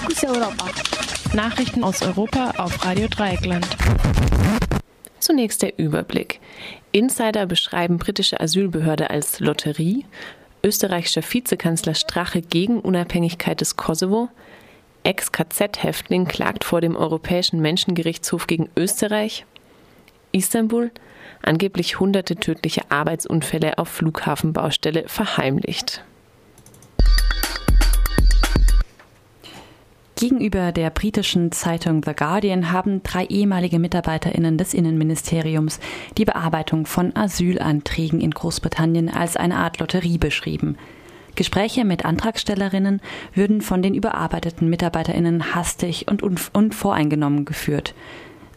Fokus Europa. Nachrichten aus Europa auf Radio Dreieckland. Zunächst der Überblick. Insider beschreiben britische Asylbehörde als Lotterie. Österreichischer Vizekanzler Strache gegen Unabhängigkeit des Kosovo. Ex-KZ-Häftling klagt vor dem Europäischen Menschengerichtshof gegen Österreich. Istanbul. Angeblich hunderte tödliche Arbeitsunfälle auf Flughafenbaustelle verheimlicht. Gegenüber der britischen Zeitung The Guardian haben drei ehemalige Mitarbeiterinnen des Innenministeriums die Bearbeitung von Asylanträgen in Großbritannien als eine Art Lotterie beschrieben. Gespräche mit Antragstellerinnen würden von den überarbeiteten Mitarbeiterinnen hastig und unvoreingenommen geführt.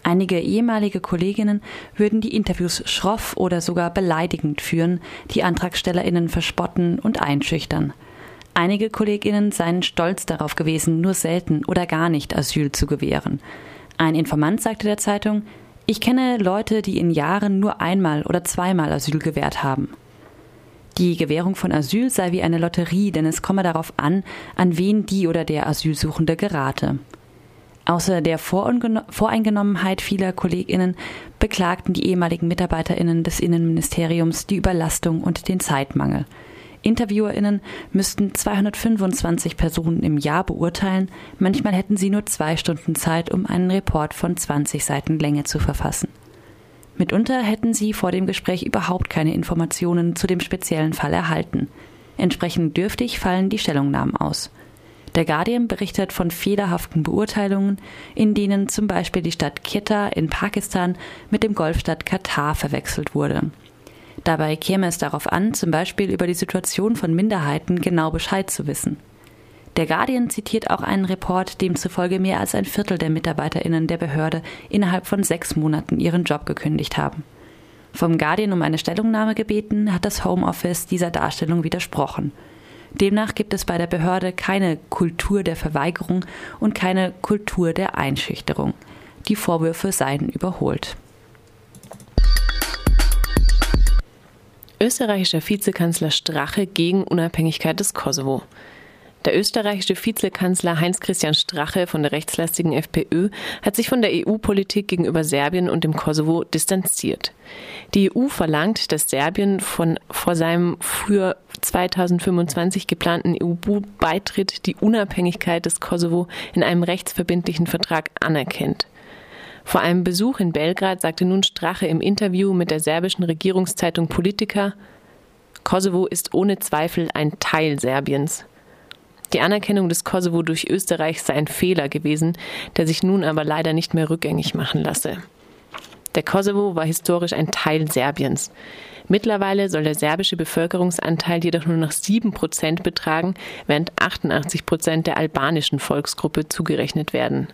Einige ehemalige Kolleginnen würden die Interviews schroff oder sogar beleidigend führen, die Antragstellerinnen verspotten und einschüchtern. Einige Kolleginnen seien stolz darauf gewesen, nur selten oder gar nicht Asyl zu gewähren. Ein Informant sagte der Zeitung, ich kenne Leute, die in Jahren nur einmal oder zweimal Asyl gewährt haben. Die Gewährung von Asyl sei wie eine Lotterie, denn es komme darauf an, an wen die oder der Asylsuchende gerate. Außer der Voreingenommenheit vieler Kolleginnen beklagten die ehemaligen Mitarbeiterinnen des Innenministeriums die Überlastung und den Zeitmangel. Interviewerinnen müssten 225 Personen im Jahr beurteilen, manchmal hätten sie nur zwei Stunden Zeit, um einen Report von 20 Seiten Länge zu verfassen. Mitunter hätten sie vor dem Gespräch überhaupt keine Informationen zu dem speziellen Fall erhalten. Entsprechend dürftig fallen die Stellungnahmen aus. Der Guardian berichtet von fehlerhaften Beurteilungen, in denen zum Beispiel die Stadt Quetta in Pakistan mit dem Golfstadt Katar verwechselt wurde. Dabei käme es darauf an, zum Beispiel über die Situation von Minderheiten genau Bescheid zu wissen. Der Guardian zitiert auch einen Report, demzufolge mehr als ein Viertel der MitarbeiterInnen der Behörde innerhalb von sechs Monaten ihren Job gekündigt haben. Vom Guardian um eine Stellungnahme gebeten, hat das Homeoffice dieser Darstellung widersprochen. Demnach gibt es bei der Behörde keine Kultur der Verweigerung und keine Kultur der Einschüchterung. Die Vorwürfe seien überholt. Österreichischer Vizekanzler Strache gegen Unabhängigkeit des Kosovo. Der österreichische Vizekanzler Heinz-Christian Strache von der rechtslastigen FPÖ hat sich von der EU-Politik gegenüber Serbien und dem Kosovo distanziert. Die EU verlangt, dass Serbien von, vor seinem für 2025 geplanten EU-Beitritt die Unabhängigkeit des Kosovo in einem rechtsverbindlichen Vertrag anerkennt. Vor einem Besuch in Belgrad sagte nun Strache im Interview mit der serbischen Regierungszeitung Politica, Kosovo ist ohne Zweifel ein Teil Serbiens. Die Anerkennung des Kosovo durch Österreich sei ein Fehler gewesen, der sich nun aber leider nicht mehr rückgängig machen lasse. Der Kosovo war historisch ein Teil Serbiens. Mittlerweile soll der serbische Bevölkerungsanteil jedoch nur noch sieben Prozent betragen, während 88 Prozent der albanischen Volksgruppe zugerechnet werden.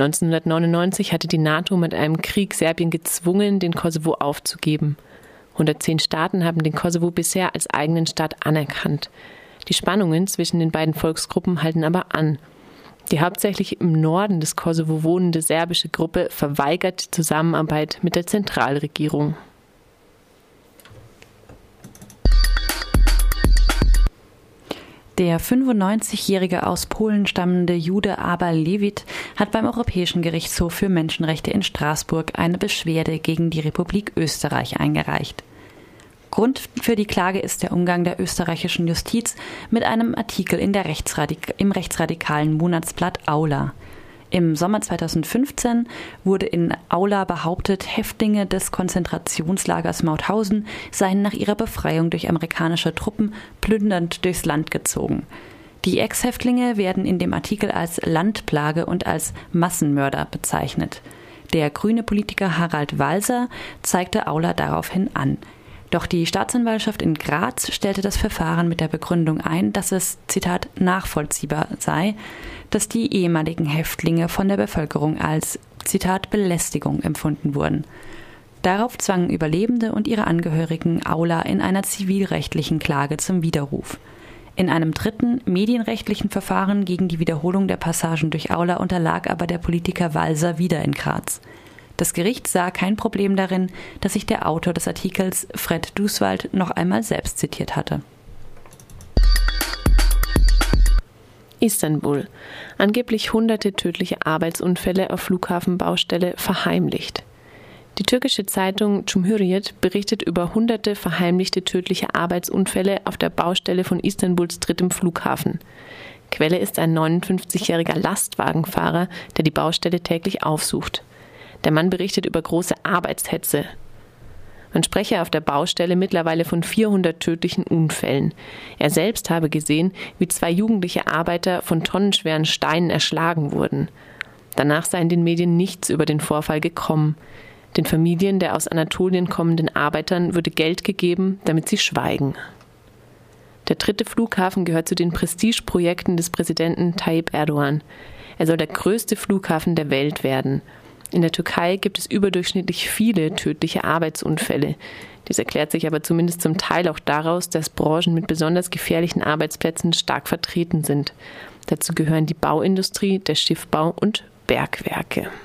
1999 hatte die NATO mit einem Krieg Serbien gezwungen, den Kosovo aufzugeben. 110 Staaten haben den Kosovo bisher als eigenen Staat anerkannt. Die Spannungen zwischen den beiden Volksgruppen halten aber an. Die hauptsächlich im Norden des Kosovo wohnende serbische Gruppe verweigert die Zusammenarbeit mit der Zentralregierung. Der 95-jährige aus Polen stammende Jude Abel Levit hat beim Europäischen Gerichtshof für Menschenrechte in Straßburg eine Beschwerde gegen die Republik Österreich eingereicht. Grund für die Klage ist der Umgang der österreichischen Justiz mit einem Artikel in der Rechtsradik im rechtsradikalen Monatsblatt Aula. Im Sommer 2015 wurde in Aula behauptet, Häftlinge des Konzentrationslagers Mauthausen seien nach ihrer Befreiung durch amerikanische Truppen plündernd durchs Land gezogen. Die Ex-Häftlinge werden in dem Artikel als Landplage und als Massenmörder bezeichnet. Der grüne Politiker Harald Walser zeigte Aula daraufhin an. Doch die Staatsanwaltschaft in Graz stellte das Verfahren mit der Begründung ein, dass es, Zitat, nachvollziehbar sei, dass die ehemaligen Häftlinge von der Bevölkerung als, Zitat, Belästigung empfunden wurden. Darauf zwangen Überlebende und ihre Angehörigen Aula in einer zivilrechtlichen Klage zum Widerruf. In einem dritten medienrechtlichen Verfahren gegen die Wiederholung der Passagen durch Aula unterlag aber der Politiker Walser wieder in Graz. Das Gericht sah kein Problem darin, dass sich der Autor des Artikels, Fred Duswald, noch einmal selbst zitiert hatte. Istanbul. Angeblich hunderte tödliche Arbeitsunfälle auf Flughafenbaustelle verheimlicht. Die türkische Zeitung Cumhuriyet berichtet über hunderte verheimlichte tödliche Arbeitsunfälle auf der Baustelle von Istanbuls drittem Flughafen. Quelle ist ein 59-jähriger Lastwagenfahrer, der die Baustelle täglich aufsucht. Der Mann berichtet über große Arbeitshetze. Man spreche auf der Baustelle mittlerweile von 400 tödlichen Unfällen. Er selbst habe gesehen, wie zwei jugendliche Arbeiter von tonnenschweren Steinen erschlagen wurden. Danach sei in den Medien nichts über den Vorfall gekommen. Den Familien der aus Anatolien kommenden Arbeitern würde Geld gegeben, damit sie schweigen. Der dritte Flughafen gehört zu den Prestigeprojekten des Präsidenten Tayyip Erdogan. Er soll der größte Flughafen der Welt werden. In der Türkei gibt es überdurchschnittlich viele tödliche Arbeitsunfälle. Dies erklärt sich aber zumindest zum Teil auch daraus, dass Branchen mit besonders gefährlichen Arbeitsplätzen stark vertreten sind. Dazu gehören die Bauindustrie, der Schiffbau und Bergwerke.